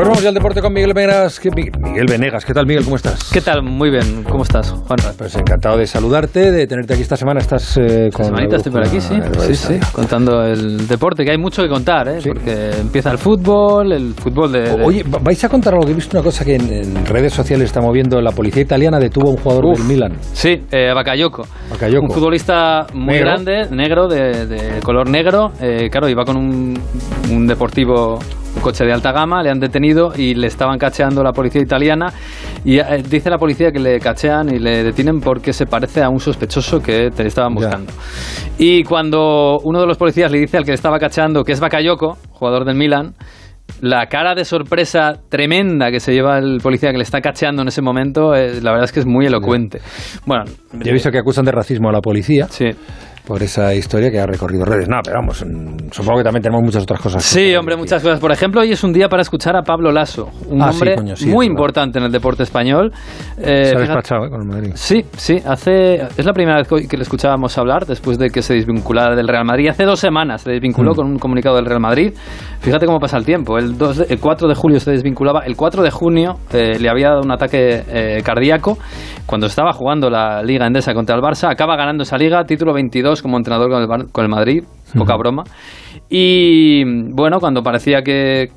Pues vamos ya al deporte con Miguel Venegas. ¿Qué- Miguel Venegas, ¿qué tal Miguel? ¿Cómo estás? ¿Qué tal? Muy bien, ¿cómo estás, Juan? Pues encantado de saludarte, de tenerte aquí esta semana. Estás eh, Esta con... semanita estoy por aquí, sí. Eh, Sí, sí, contando el deporte, que hay mucho que contar, ¿eh? Sí. Porque empieza el fútbol, el fútbol de... de- Oye, va- vais a contar algo que he visto una cosa que en, en redes sociales está moviendo. La policía italiana detuvo a un jugador Uf. del Milan. Sí, eh, Bakayoko. Bakayoko. Un futbolista muy Negro. grande, negro, de, de color negro. Eh, claro, iba con un, un deportivo, un coche de alta gama, le han detenido y le estaban cacheando la policía italiana. Y eh, dice la policía que le cachean y le detienen porque se parece a un sospechoso que te estaban Ya. buscando. Y cuando uno de los policías le dice al que le estaba cacheando que es Bakayoko, jugador del Milan, la cara de sorpresa tremenda que se lleva el policía que le está cacheando en ese momento, eh, la verdad es que es muy elocuente. Bueno, Yo he visto que acusan de racismo a la policía Sí. Por esa historia que ha recorrido redes. No, pero vamos, mm, supongo que también tenemos muchas otras cosas. Sí, hombre, muchas cosas. Por ejemplo, hoy es un día para escuchar a Pablo Lasso, un Ah, sí, hombre coño, sí, muy verdad. importante en el deporte español. Eh, Se ha despachado ¿eh? con el Madrid. Sí, sí, hace es la primera vez que que le escuchábamos hablar después de que se desvinculara del Real Madrid. Hace dos semanas se desvinculó Mm. con un comunicado del Real Madrid. Fíjate cómo pasa el tiempo. El, 2 de- el 4 de julio se desvinculaba. El 4 de junio eh, le había dado un ataque eh, cardíaco cuando estaba jugando la Liga Endesa contra el Barça. Acaba ganando esa liga, título 22 como entrenador con el, Bar- con el Madrid. Poca broma. Y bueno, cuando parecía que,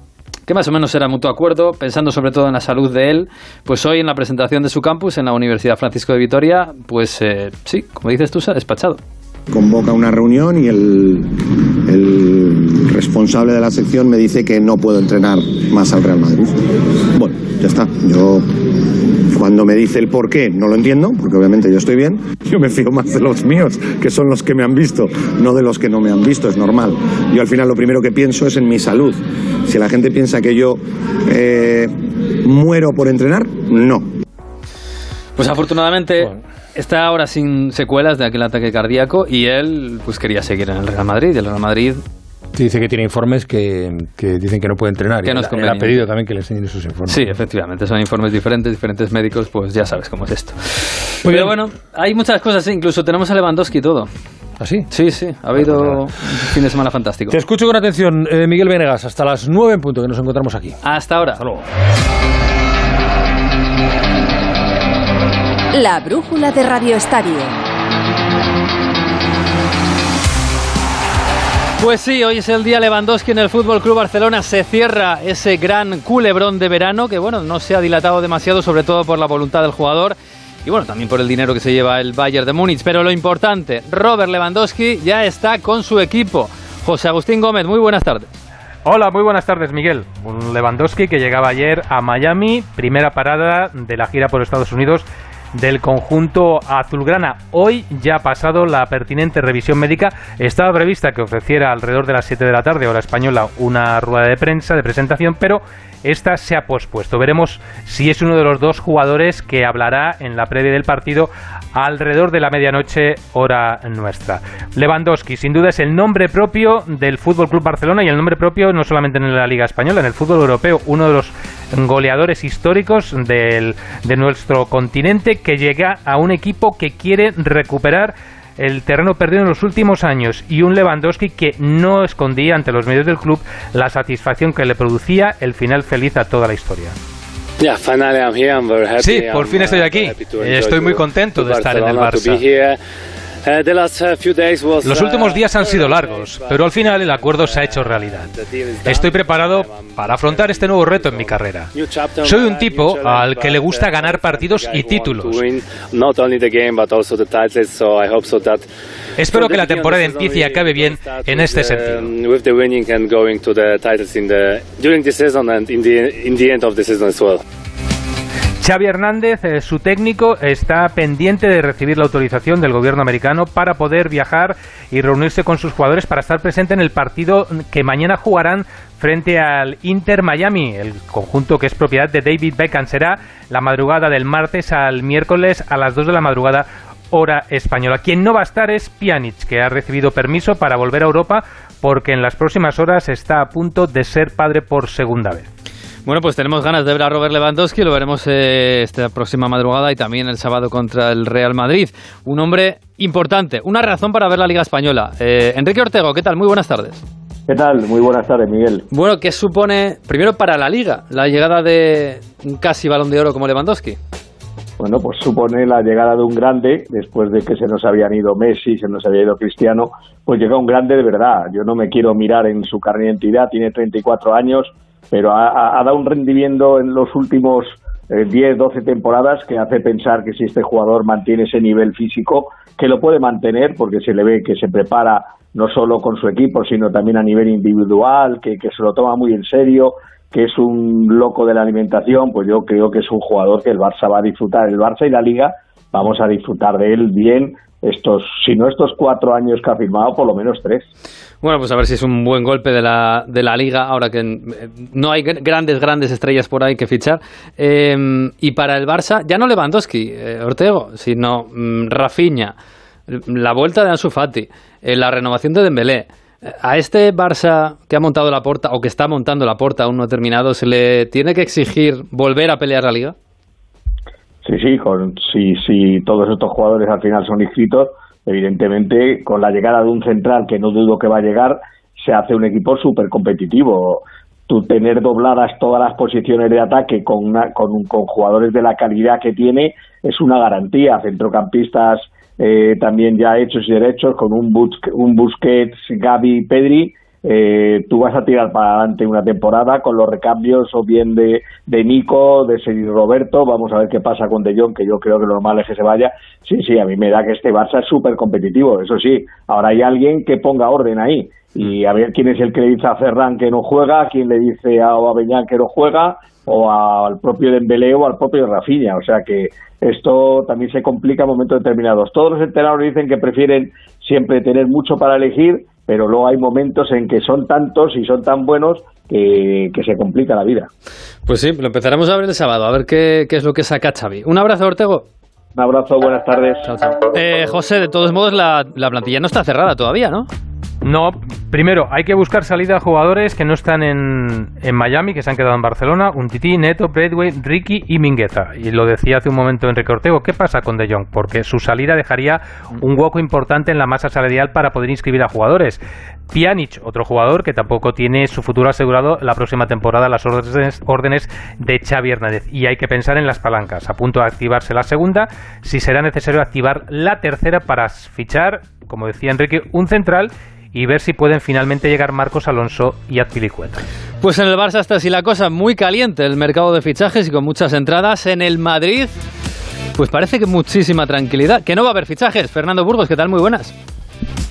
que más o menos era mutuo acuerdo, pensando sobre todo en la salud de él, pues hoy en la presentación de su campus en la Universidad Francisco de Vitoria, pues eh, sí, como dices tú, se ha despachado. convoca una reunión y el, el responsable de la sección me dice que no puedo entrenar más al Real Madrid. Bueno, ya está. Yo cuando me dice el por qué no lo entiendo, porque obviamente yo estoy bien. Yo me fío más de los míos, que son los que me han visto, no de los que no me han visto, es normal. Yo al final lo primero que pienso es en mi salud. Si la gente piensa que yo eh, muero por entrenar, no. Pues afortunadamente Bueno. está ahora sin secuelas de aquel ataque cardíaco y él pues quería seguir en el Real Madrid. Y el Real Madrid dice que tiene informes que, que dicen que no puede entrenar. Que y no es él- él ha pedido también que le enseñen esos informes. Sí, efectivamente, son informes diferentes, diferentes médicos, pues ya sabes cómo es esto. Muy Pero bien. bueno, hay muchas cosas, sí, incluso tenemos a Lewandowski y todo. ¿Así? Sí, sí, ha habido un fin de semana fantástico. Te escucho con atención, eh, Miguel Venegas, hasta las 9 en punto que nos encontramos aquí. Hasta ahora. Hasta luego. La brújula de Radio Estadio. Pues sí, hoy es el día Lewandowski en el Fútbol Club Barcelona. Se cierra ese gran culebrón de verano que, bueno, no se ha dilatado demasiado, sobre todo por la voluntad del jugador y, bueno, también por el dinero que se lleva el Bayern de Múnich. Pero lo importante, Robert Lewandowski ya está con su equipo. José Agustín Gómez, muy buenas tardes. Hola, muy buenas tardes, Miguel. Un Lewandowski que llegaba ayer a Miami, primera parada de la gira por Estados Unidos del conjunto azulgrana. Hoy ya ha pasado la pertinente revisión médica. Estaba prevista que ofreciera alrededor de las 7 de la tarde, hora española, una rueda de prensa de presentación, pero esta se ha pospuesto. Veremos si es uno de los dos jugadores que hablará en la previa del partido alrededor de la medianoche hora nuestra. Lewandowski, sin duda, es el nombre propio del Fútbol Club Barcelona y el nombre propio no solamente en la Liga Española, en el fútbol europeo, uno de los goleadores históricos del- de nuestro continente que llega a un equipo que quiere recuperar el terreno perdido en los últimos años y un Lewandowski que no escondía ante los medios del club la satisfacción que le producía el final feliz a toda la historia. Sí, por fin estoy aquí. Estoy muy contento de estar en el Barça. Los últimos días han sido largos, pero al final el acuerdo se ha hecho realidad. Estoy preparado para afrontar este nuevo reto en mi carrera. Soy un tipo al que le gusta ganar partidos y títulos. Espero que la temporada empiece y acabe bien en este sentido. Xavi Hernández, eh, su técnico, está pendiente de recibir la autorización del gobierno americano para poder viajar y reunirse con sus jugadores para estar presente en el partido que mañana jugarán frente al Inter Miami, el conjunto que es propiedad de David Beckham. Será la madrugada del martes al miércoles a las 2 de la madrugada hora española. Quien no va a estar es Pjanic, que ha recibido permiso para volver a Europa porque en las próximas horas está a punto de ser padre por segunda vez. Bueno, pues tenemos ganas de ver a Robert Lewandowski, lo veremos eh, esta próxima madrugada y también el sábado contra el Real Madrid. Un hombre importante, una razón para ver la Liga Española. Eh, Enrique Ortego, ¿qué tal? Muy buenas tardes. ¿Qué tal? Muy buenas tardes, Miguel. Bueno, ¿qué supone, primero para la Liga, la llegada de un casi balón de oro como Lewandowski? Bueno, pues supone la llegada de un grande, después de que se nos habían ido Messi, se nos había ido Cristiano, pues llega un grande de verdad. Yo no me quiero mirar en su carne de identidad, tiene 34 años, pero ha, dado un rendimiento en los últimos 10, eh, 12 temporadas que hace pensar que si este jugador mantiene ese nivel físico, que lo puede mantener porque se le ve que se prepara no solo con su equipo, sino también a nivel individual, que, que se lo toma muy en serio, que es un loco de la alimentación, pues yo creo que es un jugador que el Barça va a disfrutar. El Barça y la Liga vamos a disfrutar de él bien estos, si no estos cuatro años que ha firmado, por lo menos tres. Bueno, pues a ver si es un buen golpe de la, de la liga, ahora que no hay grandes, grandes estrellas por ahí que fichar. Em, y para el Barça, ya no Lewandowski, eh, Ortego, sino mm, Rafinha, la vuelta de Ansu Fati, eh, la renovación de Dembélé a este Barça que ha montado la porta o que está montando la porta aún no terminado, ¿se le tiene que exigir volver a pelear la liga? Sí, sí, con, si, si todos estos jugadores al final son inscritos, evidentemente con la llegada de un central que no dudo que va a llegar, se hace un equipo súper competitivo. Tú tener dobladas todas las posiciones de ataque con, una, con, con jugadores de la calidad que tiene es una garantía. Centrocampistas eh, también ya hechos y derechos con un, un Busquets, Gaby, Pedri. Eh, tú vas a tirar para adelante una temporada con los recambios o bien de, de Nico, de Sergio Roberto, vamos a ver qué pasa con De Jong, que yo creo que lo normal es que se vaya. Sí, sí, a mí me da que este Barça es súper competitivo, eso sí, ahora hay alguien que ponga orden ahí y a ver quién es el que le dice a Ferran que no juega, quién le dice a Aubameyang que no juega, o al propio Dembélé o al propio Rafinha, o sea que esto también se complica en momentos determinados. Todos los entrenadores dicen que prefieren siempre tener mucho para elegir, pero luego hay momentos en que son tantos y son tan buenos que, se complica la vida. Pues sí, lo empezaremos a ver el sábado, a ver qué, es lo que saca Xavi. Un abrazo, Ortego. Un abrazo, buenas tardes. Eh, José, de todos modos, la, la plantilla no está cerrada todavía, ¿no? No, primero hay que buscar salida a jugadores que no están en, en Miami, que se han quedado en Barcelona, un Titi, Neto, Bradway, Ricky y Mingueza. Y lo decía hace un momento Enrique Ortego, ¿qué pasa con De Jong? Porque su salida dejaría un hueco importante en la masa salarial para poder inscribir a jugadores. Pjanic, otro jugador que tampoco tiene su futuro asegurado la próxima temporada las órdenes, órdenes de Xavi Hernández. Y hay que pensar en las palancas. A punto de activarse la segunda, si será necesario activar la tercera para fichar, como decía Enrique, un central y ver si pueden finalmente llegar Marcos Alonso y Azpilicueta. Pues en el Barça está así la cosa, muy caliente el mercado de fichajes y con muchas entradas. En el Madrid, pues parece que muchísima tranquilidad, que no va a haber fichajes. Fernando Burgos, ¿qué tal? Muy buenas.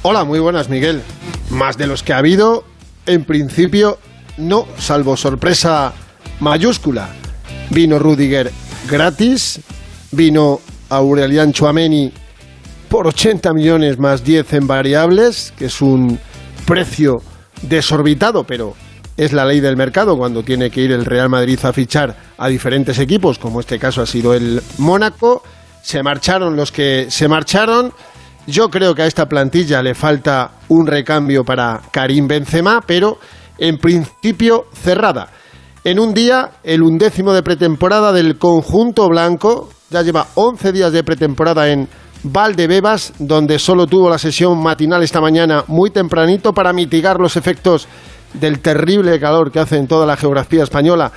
Hola, muy buenas, Miguel. Más de los que ha habido, en principio, no, salvo sorpresa mayúscula. Vino Rudiger gratis, vino Aurelian Chuameni por 80 millones más 10 en variables, que es un precio desorbitado, pero es la ley del mercado cuando tiene que ir el Real Madrid a fichar a diferentes equipos, como este caso ha sido el Mónaco. Se marcharon los que se marcharon. Yo creo que a esta plantilla le falta un recambio para Karim Benzema, pero en principio cerrada. En un día, el undécimo de pretemporada del conjunto blanco, ya lleva 11 días de pretemporada en Valdebebas, donde solo tuvo la sesión matinal esta mañana muy tempranito para mitigar los efectos del terrible calor que hace en toda la geografía española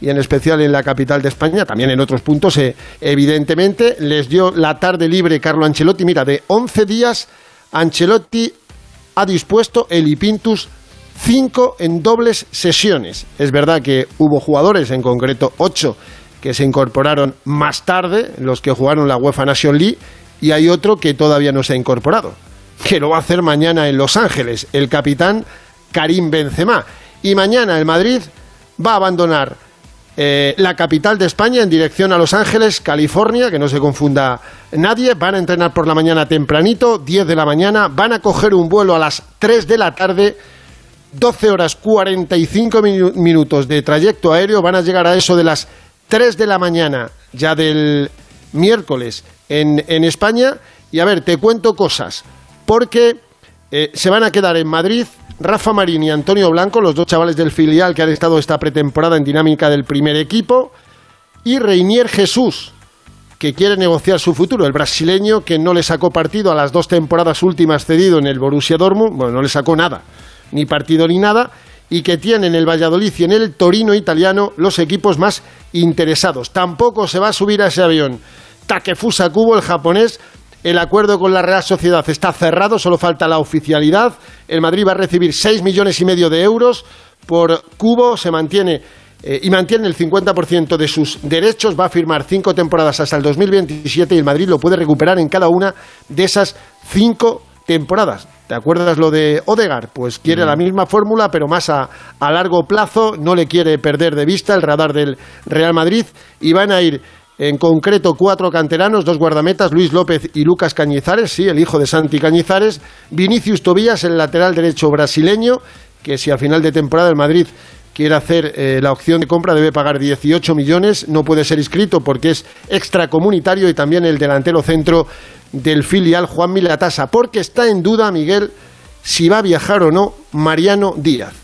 y en especial en la capital de España, también en otros puntos, eh, evidentemente, les dio la tarde libre Carlo Ancelotti. Mira, de 11 días, Ancelotti ha dispuesto el Ipintus 5 en dobles sesiones. Es verdad que hubo jugadores, en concreto 8, que se incorporaron más tarde, los que jugaron la UEFA Nation League, y hay otro que todavía no se ha incorporado, que lo va a hacer mañana en Los Ángeles, el capitán Karim Benzema. Y mañana el Madrid va a abandonar eh, la capital de España en dirección a Los Ángeles, California, que no se confunda nadie. Van a entrenar por la mañana tempranito, 10 de la mañana. Van a coger un vuelo a las 3 de la tarde, 12 horas 45 minutos de trayecto aéreo. Van a llegar a eso de las 3 de la mañana ya del miércoles en, España. Y a ver, te cuento cosas, porque eh, se van a quedar en Madrid Rafa Marín y Antonio Blanco, los dos chavales del filial que han estado esta pretemporada en dinámica del primer equipo, y Reinier Jesús, que quiere negociar su futuro, el brasileño que no le sacó partido a las dos temporadas últimas cedido en el Borussia Dortmund, bueno, no le sacó nada, ni partido ni nada, y que tienen el Valladolid y en el Torino italiano los equipos más interesados. Tampoco se va a subir a ese avión. Takefusa Kubo, el japonés, el acuerdo con la Real Sociedad está cerrado, solo falta la oficialidad. El Madrid va a recibir 6 millones y medio de euros por Cubo, se mantiene eh, y mantiene el 50% de sus derechos, va a firmar cinco temporadas hasta el 2027 y el Madrid lo puede recuperar en cada una de esas cinco temporadas. ¿Te acuerdas lo de Odegar? Pues quiere la misma fórmula, pero más a, a, largo plazo, no le quiere perder de vista el radar del Real Madrid y van a ir en concreto cuatro canteranos, dos guardametas, Luis López y Lucas Cañizares, sí, el hijo de Santi Cañizares, Vinicius Tobías, el lateral derecho brasileño, que si a final de temporada el Madrid quiere hacer eh, la opción de compra debe pagar 18 millones, no puede ser inscrito porque es extracomunitario y también el delantero centro del filial Juan Milatasa, porque está en duda, Miguel, si va a viajar o no Mariano Díaz.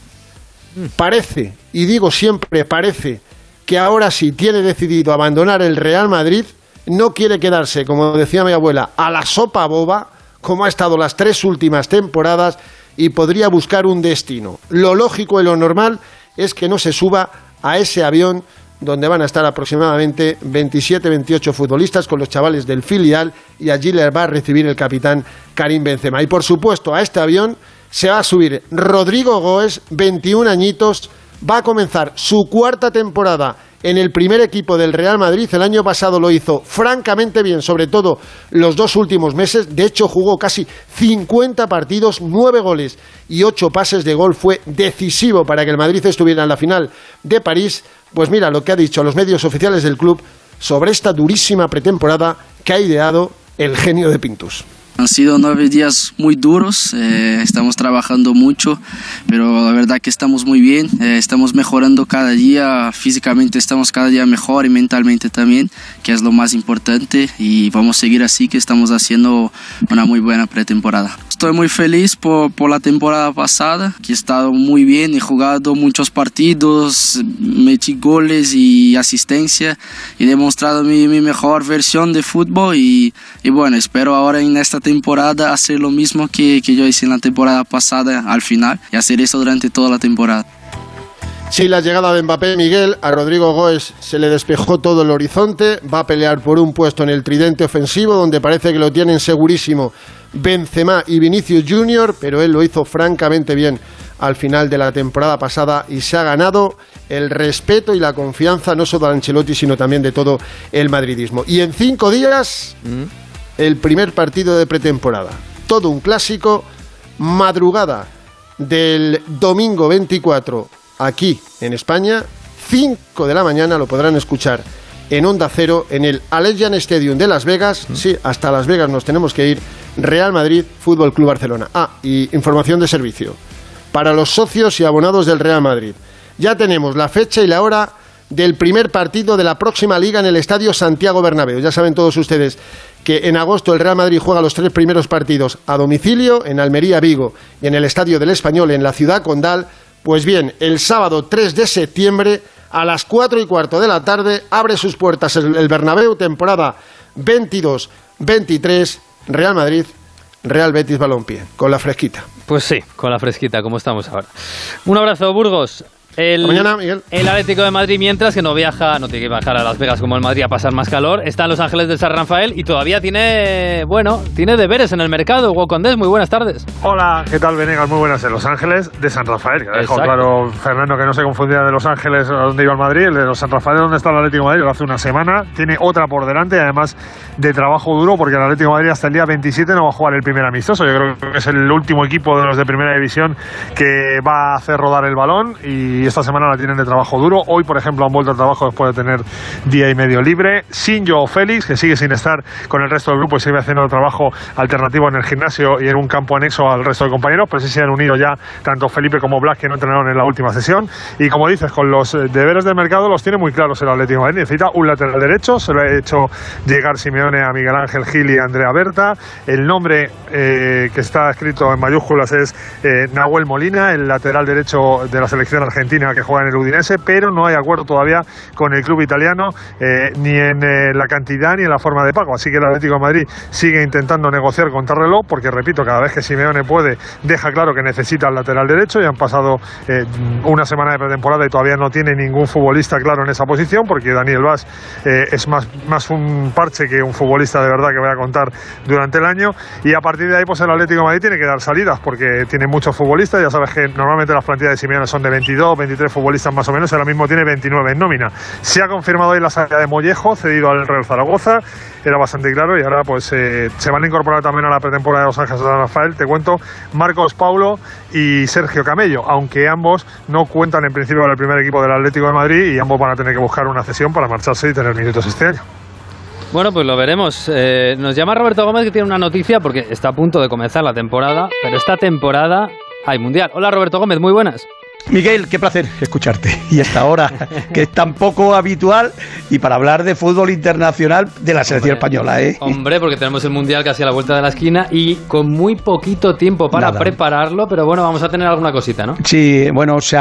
Parece, y digo siempre parece, que ahora sí tiene decidido abandonar el Real Madrid, no quiere quedarse, como decía mi abuela, a la sopa boba, como ha estado las tres últimas temporadas, y podría buscar un destino. Lo lógico y lo normal es que no se suba a ese avión donde van a estar aproximadamente 27-28 futbolistas con los chavales del filial y allí les va a recibir el capitán Karim Benzema. Y por supuesto, a este avión se va a subir Rodrigo Goes, 21 añitos, va a comenzar su cuarta temporada en el primer equipo del Real Madrid. El año pasado lo hizo francamente bien, sobre todo los dos últimos meses. De hecho, jugó casi 50 partidos, 9 goles y 8 pases de gol. Fue decisivo para que el Madrid estuviera en la final de París. Pues mira lo que ha dicho los medios oficiales del club sobre esta durísima pretemporada que ha ideado el genio de Pintus. Han sido nueve días muy duros, eh, estamos trabajando mucho, pero la verdad que estamos muy bien, eh, estamos mejorando cada día, físicamente estamos cada día mejor y mentalmente también, que es lo más importante y vamos a seguir así que estamos haciendo una muy buena pretemporada. Estoy muy feliz por, por la temporada pasada, que he estado muy bien, he jugado muchos partidos, metí goles y asistencia, he demostrado mi, mi mejor versión de fútbol y, y bueno, espero ahora en esta temporada hacer lo mismo que, que yo hice en la temporada pasada al final y hacer eso durante toda la temporada. Sí, la llegada de Mbappé Miguel, a Rodrigo Goes se le despejó todo el horizonte, va a pelear por un puesto en el tridente ofensivo donde parece que lo tienen segurísimo Benzema y Vinicius Junior, pero él lo hizo francamente bien al final de la temporada pasada y se ha ganado el respeto y la confianza no solo de Ancelotti sino también de todo el madridismo. Y en cinco días el primer partido de pretemporada. Todo un clásico, madrugada del domingo 24 aquí en España, 5 de la mañana lo podrán escuchar en Onda Cero, en el Allegiant Stadium de Las Vegas. Sí, hasta Las Vegas nos tenemos que ir. Real Madrid, Fútbol Club Barcelona. Ah, y información de servicio. Para los socios y abonados del Real Madrid. Ya tenemos la fecha y la hora del primer partido de la próxima liga en el Estadio Santiago Bernabéu. Ya saben todos ustedes que en agosto el Real Madrid juega los tres primeros partidos a domicilio, en Almería, Vigo y en el Estadio del Español en la ciudad condal. Pues bien, el sábado 3 de septiembre a las 4 y cuarto de la tarde abre sus puertas el, Bernabéu, temporada 22-23, Real Madrid, Real Betis Balompié, con la fresquita. Pues sí, con la fresquita, como estamos ahora. Un abrazo, Burgos. El, mañana, Miguel. el Atlético de Madrid, mientras que no viaja, no tiene que viajar a Las Vegas como el Madrid a pasar más calor, está en Los Ángeles del San Rafael y todavía tiene, bueno, tiene deberes en el mercado. Hugo Condés, muy buenas tardes. Hola, ¿qué tal, Venegas? Muy buenas. En Los Ángeles de San Rafael, Exacto. claro Fernando que no se confundía de Los Ángeles a donde iba el Madrid, el de los San Rafael, donde está el Atlético de Madrid, lo hace una semana. Tiene otra por delante, además de trabajo duro, porque el Atlético de Madrid hasta el día 27 no va a jugar el primer amistoso. Yo creo que es el último equipo de los de primera división que va a hacer rodar el balón y esta semana la tienen de trabajo duro. Hoy, por ejemplo, han vuelto al trabajo después de tener día y medio libre. Sin Joao Félix, que sigue sin estar con el resto del grupo y sigue haciendo trabajo alternativo en el gimnasio y en un campo anexo al resto de compañeros, pero sí se han unido ya tanto Felipe como Blas, que no entrenaron en la última sesión. Y como dices, con los eh, deberes del mercado los tiene muy claros el Atlético de Madrid. Necesita un lateral derecho, se lo ha hecho llegar Simeone a Miguel Ángel Gil y Andrea Berta. El nombre eh, que está escrito en mayúsculas es eh, Nahuel Molina, el lateral derecho de la selección argentina Argentina que juega en el Udinese, pero no hay acuerdo todavía con el club italiano eh, ni en eh, la cantidad ni en la forma de pago. Así que el Atlético Madrid sigue intentando negociar contra reloj, porque repito, cada vez que Simeone puede, deja claro que necesita el lateral derecho. y han pasado eh, una semana de pretemporada y todavía no tiene ningún futbolista claro en esa posición, porque Daniel Vaz es más, más un parche que un futbolista de verdad que voy a contar durante el año. Y a partir de ahí, pues el Atlético Madrid tiene que dar salidas, porque tiene muchos futbolistas. Ya sabes que normalmente las plantillas de Simeone son de 22, 23 futbolistas más o menos, ahora mismo tiene 29 en nómina. Se ha confirmado hoy la salida de Mollejo, cedido al Real Zaragoza, era bastante claro y ahora pues eh, se van a incorporar también a la pretemporada de Los Ángeles de Rafael, te cuento, Marcos Paulo y Sergio Camello, aunque ambos no cuentan en principio con el primer equipo del Atlético de Madrid y ambos van a tener que buscar una cesión para marcharse y tener minutos este año. Bueno, pues lo veremos. Eh, nos llama Roberto Gómez que tiene una noticia porque está a punto de comenzar la temporada, pero esta temporada hay mundial. Hola Roberto Gómez, muy buenas. Miguel, qué placer escucharte. Y esta hora, que es tan poco habitual, y para hablar de fútbol internacional de la selección española, ¿eh? Hombre, porque tenemos el Mundial casi a la vuelta de la esquina y con muy poquito tiempo para prepararlo, pero bueno, vamos a tener alguna cosita, ¿no? Sí, bueno, se,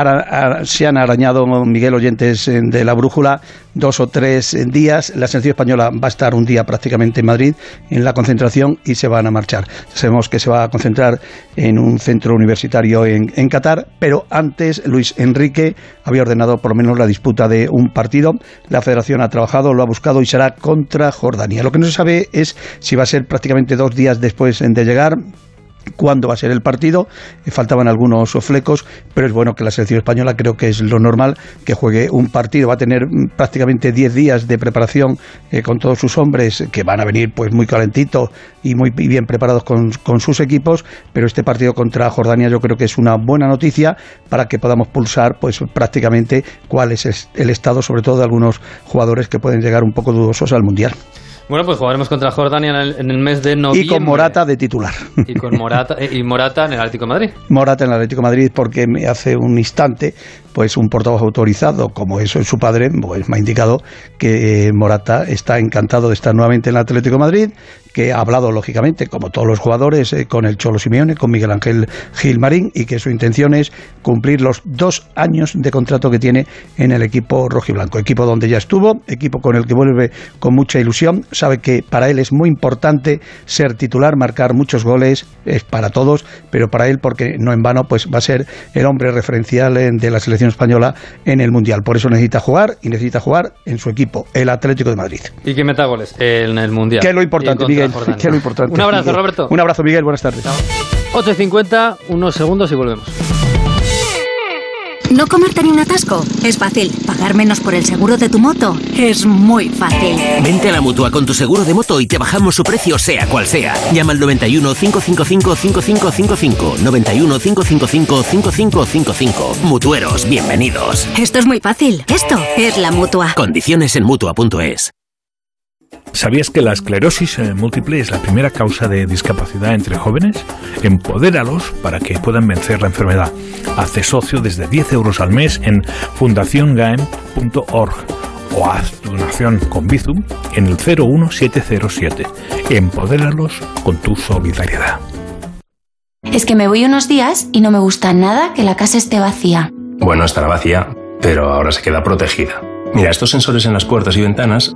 se han arañado, Miguel Oyentes, de la brújula, dos o tres días. La selección española va a estar un día prácticamente en Madrid, en la concentración, y se van a marchar. Sabemos que se va a concentrar en un centro universitario en, en Qatar, pero antes Luis Enrique había ordenado por lo menos la disputa de un partido. La federación ha trabajado, lo ha buscado y será contra Jordania. Lo que no se sabe es si va a ser prácticamente dos días después de llegar cuándo va a ser el partido. Eh, faltaban algunos flecos, pero es bueno que la selección española creo que es lo normal que juegue un partido. Va a tener mm, prácticamente 10 días de preparación eh, con todos sus hombres que van a venir pues muy calentitos y muy bien preparados con, con, sus equipos, pero este partido contra Jordania yo creo que es una buena noticia para que podamos pulsar pues prácticamente cuál es el estado sobre todo de algunos jugadores que pueden llegar un poco dudosos al Mundial. Bueno, pues jugaremos contra Jordania en el, mes de noviembre. Y con Morata de titular. Y con Morata, eh, y Morata en el Atlético de Madrid. Morata en el Atlético de Madrid porque hace un instante pues un portavoz autorizado, como eso es su padre, pues me ha indicado que eh, Morata está encantado de estar nuevamente en el Atlético de Madrid, que ha hablado lógicamente, como todos los jugadores, eh, con el Cholo Simeone, con Miguel Ángel Gilmarín, y que su intención es cumplir los dos años de contrato que tiene en el equipo rojiblanco, equipo donde ya estuvo, equipo con el que vuelve con mucha ilusión, sabe que para él es muy importante ser titular, marcar muchos goles, es para todos, pero para él porque no en vano pues va a ser el hombre referencial de la selección española en el Mundial. Por eso necesita jugar y necesita jugar en su equipo, el Atlético de Madrid. Y que meta goles en el Mundial. Que es lo importante, Miguel. Que es lo importante. Un abrazo, Roberto. Un abrazo, Miguel. Buenas tardes. 8.50, unos segundos y volvemos. ¿No comerte ni un atasco? Es fácil. ¿Pagar menos por el seguro de tu moto? Es muy fácil. Vente a la mutua con tu seguro de moto y te bajamos su precio, sea cual sea. Llama al 91 555 5555. 91 555 5555. Mutueros, bienvenidos. Esto es muy fácil. Esto es la mutua. Condiciones en mutua.es. ¿Sabías que la esclerosis eh, múltiple es la primera causa de discapacidad entre jóvenes? Empodéralos para que puedan vencer la enfermedad. Hace socio desde 10 euros al mes en fundaciongaem.org o haz tu donación con Bizum en el 01707. Empodéralos con tu solidaridad. Es que me voy unos días y no me gusta nada que la casa esté vacía. Bueno, estará vacía, pero ahora se queda protegida. Mira, estos sensores en las puertas y ventanas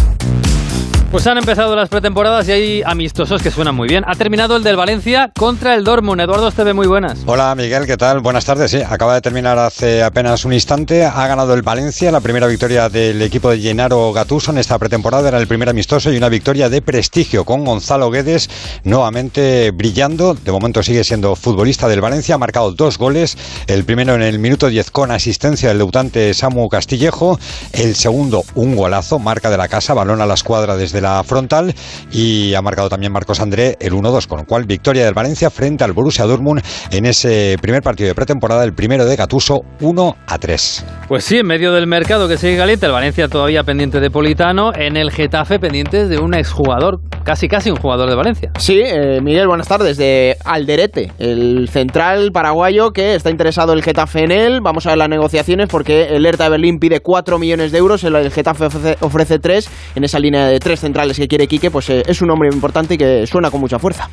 Pues han empezado las pretemporadas y hay amistosos que suenan muy bien. Ha terminado el del Valencia contra el Dortmund. Eduardo Esteve, muy buenas. Hola Miguel, ¿qué tal? Buenas tardes. Sí, acaba de terminar hace apenas un instante. Ha ganado el Valencia, la primera victoria del equipo de Gennaro Gattuso en esta pretemporada. Era el primer amistoso y una victoria de prestigio con Gonzalo Guedes nuevamente brillando. De momento sigue siendo futbolista del Valencia. Ha marcado dos goles. El primero en el minuto 10 con asistencia del debutante Samu Castillejo. El segundo, un golazo, marca de la casa, balón a la escuadra desde de la frontal y ha marcado también Marcos André el 1-2, con lo cual victoria del Valencia frente al Borussia Dortmund en ese primer partido de pretemporada, el primero de Gatuso, 1-3. Pues sí, en medio del mercado que sigue caliente, el Valencia todavía pendiente de Politano, en el Getafe pendientes de un exjugador, casi casi un jugador de Valencia. Sí, eh, Miguel, buenas tardes, de Alderete, el central paraguayo que está interesado el Getafe en él. Vamos a ver las negociaciones porque el Hertha de Berlín pide 4 millones de euros, el Getafe ofrece, ofrece 3 en esa línea de tres centrales que quiere Quique, pues eh, es un hombre importante y que suena con mucha fuerza.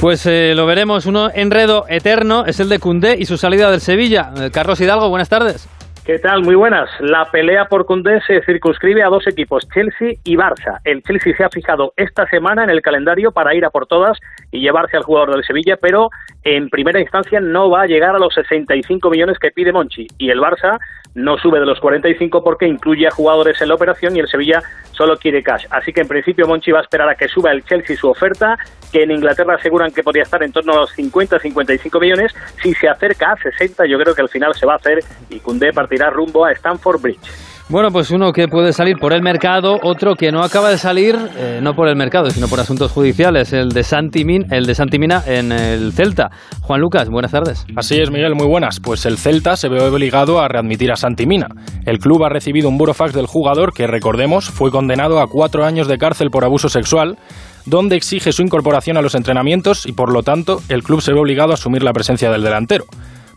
Pues eh, lo veremos, uno enredo eterno es el de Cundé y su salida del Sevilla. Eh, Carlos Hidalgo, buenas tardes. ¿Qué tal? Muy buenas. La pelea por Condé se circunscribe a dos equipos, Chelsea y Barça. El Chelsea se ha fijado esta semana en el calendario para ir a por todas y llevarse al jugador del Sevilla, pero en primera instancia no va a llegar a los 65 millones que pide Monchi. Y el Barça no sube de los 45 porque incluye a jugadores en la operación y el Sevilla solo quiere cash. Así que en principio Monchi va a esperar a que suba el Chelsea su oferta, que en Inglaterra aseguran que podría estar en torno a los 50-55 millones. Si se acerca a 60, yo creo que al final se va a hacer y Cundé rumbo a Stamford Bridge. Bueno, pues uno que puede salir por el mercado, otro que no acaba de salir, eh, no por el mercado, sino por asuntos judiciales, el de Santi el de Santimina en el Celta. Juan Lucas, buenas tardes. Así es, Miguel, muy buenas. Pues el Celta se ve obligado a readmitir a Santimina. El club ha recibido un burofax del jugador que, recordemos, fue condenado a cuatro años de cárcel por abuso sexual donde exige su incorporación a los entrenamientos y por lo tanto el club se ve obligado a asumir la presencia del delantero.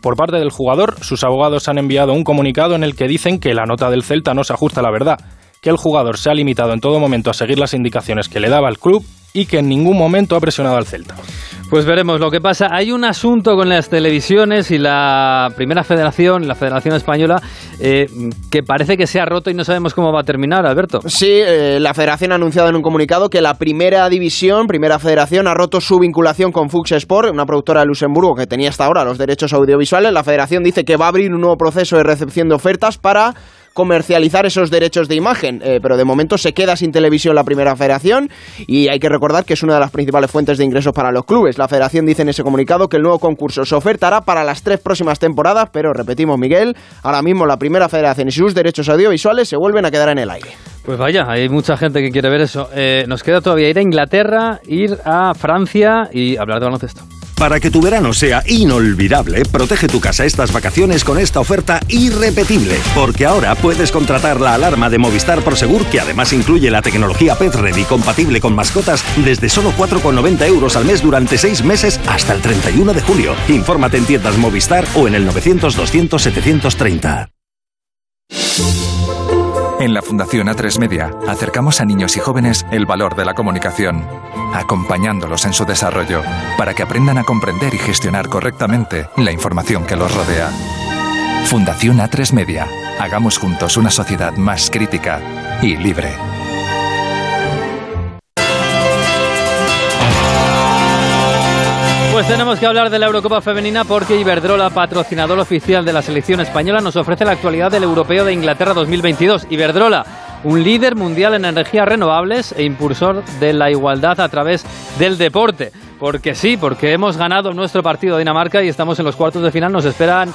Por parte del jugador, sus abogados han enviado un comunicado en el que dicen que la nota del Celta no se ajusta a la verdad, que el jugador se ha limitado en todo momento a seguir las indicaciones que le daba el club y que en ningún momento ha presionado al Celta. Pues veremos lo que pasa. Hay un asunto con las televisiones y la primera federación, la Federación Española, eh, que parece que se ha roto y no sabemos cómo va a terminar, Alberto. Sí, eh, la federación ha anunciado en un comunicado que la primera división, primera federación, ha roto su vinculación con Fuchs Sport, una productora de Luxemburgo que tenía hasta ahora los derechos audiovisuales. La federación dice que va a abrir un nuevo proceso de recepción de ofertas para comercializar esos derechos de imagen, eh, pero de momento se queda sin televisión la primera federación y hay que recordar que es una de las principales fuentes de ingresos para los clubes. La federación dice en ese comunicado que el nuevo concurso se ofertará para las tres próximas temporadas, pero repetimos Miguel, ahora mismo la primera federación y sus derechos audiovisuales se vuelven a quedar en el aire. Pues vaya, hay mucha gente que quiere ver eso. Eh, nos queda todavía ir a Inglaterra, ir a Francia y hablar de baloncesto. Para que tu verano sea inolvidable, protege tu casa estas vacaciones con esta oferta irrepetible. Porque ahora puedes contratar la alarma de Movistar Prosegur, que además incluye la tecnología Pet Ready compatible con mascotas, desde solo 4,90 euros al mes durante 6 meses hasta el 31 de julio. Infórmate en tiendas Movistar o en el 900-200-730. En la Fundación A3 Media acercamos a niños y jóvenes el valor de la comunicación, acompañándolos en su desarrollo para que aprendan a comprender y gestionar correctamente la información que los rodea. Fundación A3 Media. Hagamos juntos una sociedad más crítica y libre. Pues tenemos que hablar de la Eurocopa Femenina porque Iberdrola, patrocinador oficial de la selección española, nos ofrece la actualidad del Europeo de Inglaterra 2022. Iberdrola, un líder mundial en energías renovables e impulsor de la igualdad a través del deporte. Porque sí, porque hemos ganado nuestro partido de Dinamarca y estamos en los cuartos de final. Nos esperan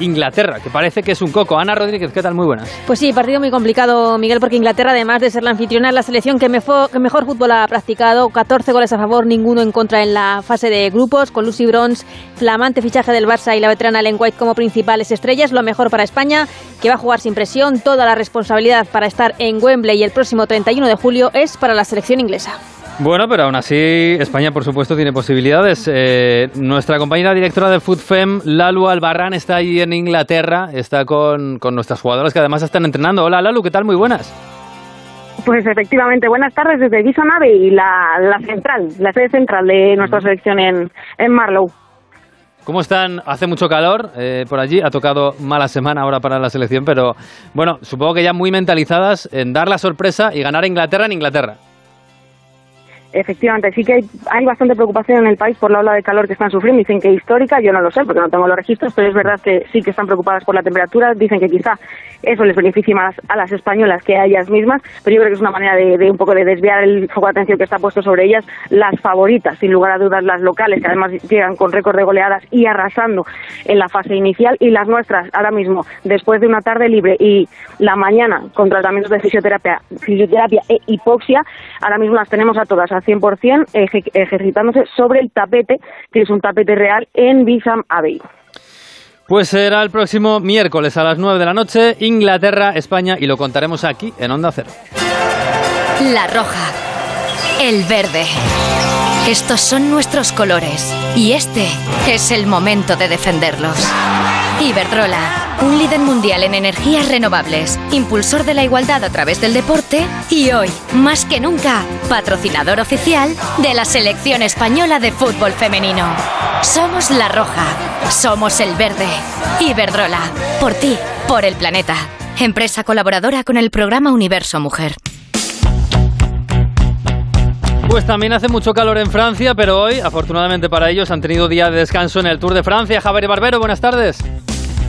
Inglaterra, que parece que es un coco. Ana Rodríguez, ¿qué tal? Muy buenas. Pues sí, partido muy complicado, Miguel, porque Inglaterra, además de ser la anfitriona, es la selección que mejor, que mejor fútbol ha practicado. 14 goles a favor, ninguno en contra en la fase de grupos, con Lucy Bronze, flamante fichaje del Barça y la veterana Ellen White como principales estrellas. Lo mejor para España, que va a jugar sin presión. Toda la responsabilidad para estar en Wembley el próximo 31 de julio es para la selección inglesa. Bueno, pero aún así España, por supuesto, tiene posibilidades. Eh, nuestra compañera directora de FoodFem, Lalu Albarrán, está ahí en Inglaterra, está con, con nuestras jugadoras que además están entrenando. Hola, Lalu, ¿qué tal? Muy buenas. Pues efectivamente, buenas tardes desde Nave y la, la central, la sede central de nuestra selección en, en Marlow. ¿Cómo están? Hace mucho calor eh, por allí, ha tocado mala semana ahora para la selección, pero bueno, supongo que ya muy mentalizadas en dar la sorpresa y ganar a Inglaterra en Inglaterra. Efectivamente, sí que hay, hay, bastante preocupación en el país por la ola de calor que están sufriendo. Dicen que histórica, yo no lo sé porque no tengo los registros, pero es verdad que sí que están preocupadas por la temperatura. Dicen que quizá eso les beneficie más a las españolas que a ellas mismas, pero yo creo que es una manera de, un poco de desviar el foco de atención que está puesto sobre ellas. Las favoritas, sin lugar a dudas, las locales, que además llegan con récord de goleadas y arrasando en la fase inicial, y las nuestras, ahora mismo, después de una tarde libre y la mañana con tratamientos de fisioterapia, fisioterapia e hipoxia, ahora mismo las tenemos a todas 100% ejercitándose sobre el tapete, que es un tapete real en Bisam Abbey. Pues será el próximo miércoles a las 9 de la noche, Inglaterra, España, y lo contaremos aquí en Onda Cero. La roja, el verde. Estos son nuestros colores y este es el momento de defenderlos. Iberdrola, un líder mundial en energías renovables, impulsor de la igualdad a través del deporte y hoy, más que nunca, patrocinador oficial de la selección española de fútbol femenino. Somos la roja, somos el verde. Iberdrola, por ti, por el planeta. Empresa colaboradora con el programa Universo Mujer. Pues también hace mucho calor en Francia, pero hoy, afortunadamente para ellos, han tenido día de descanso en el Tour de Francia. Javier Barbero, buenas tardes.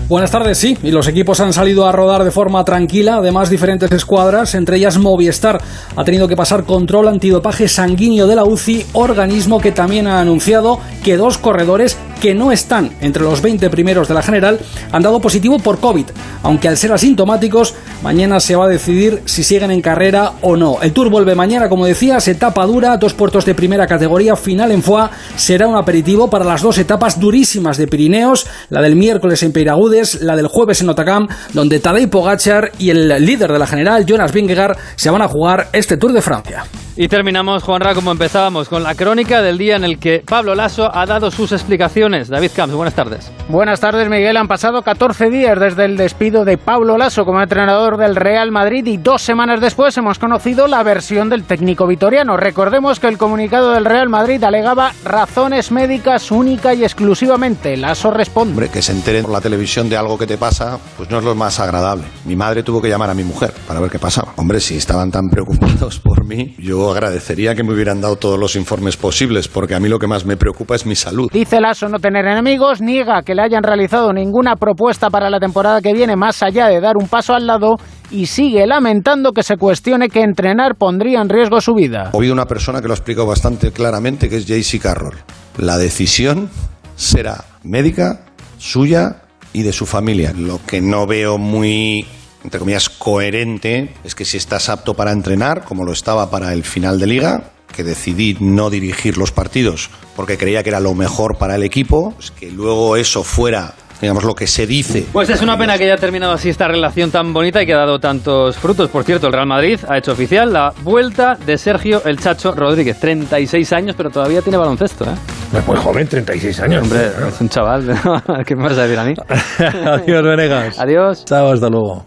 Buenas tardes, sí, y los equipos han salido a rodar de forma tranquila, además diferentes escuadras, entre ellas Movistar, ha tenido que pasar control antidopaje sanguíneo de la UCI, organismo que también ha anunciado que dos corredores que no están entre los 20 primeros de la general han dado positivo por COVID, aunque al ser asintomáticos, mañana se va a decidir si siguen en carrera o no. El Tour vuelve mañana, como decías, etapa dura, dos puertos de primera categoría, final en Foix, será un aperitivo para las dos etapas durísimas de Pirineos, la del miércoles en Peiragude, la del jueves en Otakam, donde Tadej Pogachar y el líder de la general, Jonas Vingegaard, se van a jugar este Tour de Francia. Y terminamos, Juanra, como empezábamos, con la crónica del día en el que Pablo Lasso ha dado sus explicaciones. David Camps, buenas tardes. Buenas tardes, Miguel. Han pasado 14 días desde el despido de Pablo Lasso como entrenador del Real Madrid y dos semanas después hemos conocido la versión del técnico vitoriano. Recordemos que el comunicado del Real Madrid alegaba razones médicas única y exclusivamente. Lasso responde. Hombre, que se enteren por la televisión de algo que te pasa, pues no es lo más agradable. Mi madre tuvo que llamar a mi mujer para ver qué pasaba. Hombre, si estaban tan preocupados por mí, yo agradecería que me hubieran dado todos los informes posibles, porque a mí lo que más me preocupa es mi salud. Dice Lasso no tener enemigos, niega que le hayan realizado ninguna propuesta para la temporada que viene más allá de dar un paso al lado y sigue lamentando que se cuestione que entrenar pondría en riesgo su vida. He oído una persona que lo ha explicado bastante claramente, que es JC Carroll. La decisión será médica, suya y de su familia. Lo que no veo muy entre comillas, coherente es que si estás apto para entrenar, como lo estaba para el final de liga, que decidí no dirigir los partidos porque creía que era lo mejor para el equipo, pues que luego eso fuera digamos lo que se dice. Pues es una pena que haya terminado así esta relación tan bonita y que ha dado tantos frutos. Por cierto, el Real Madrid ha hecho oficial la vuelta de Sergio El Chacho Rodríguez. 36 años, pero todavía tiene baloncesto, ¿eh? Es muy joven, 36 años. Hombre, es un chaval. ¿Qué me vas a decir a mí? Adiós, Venegas. Adiós. Chao, hasta luego.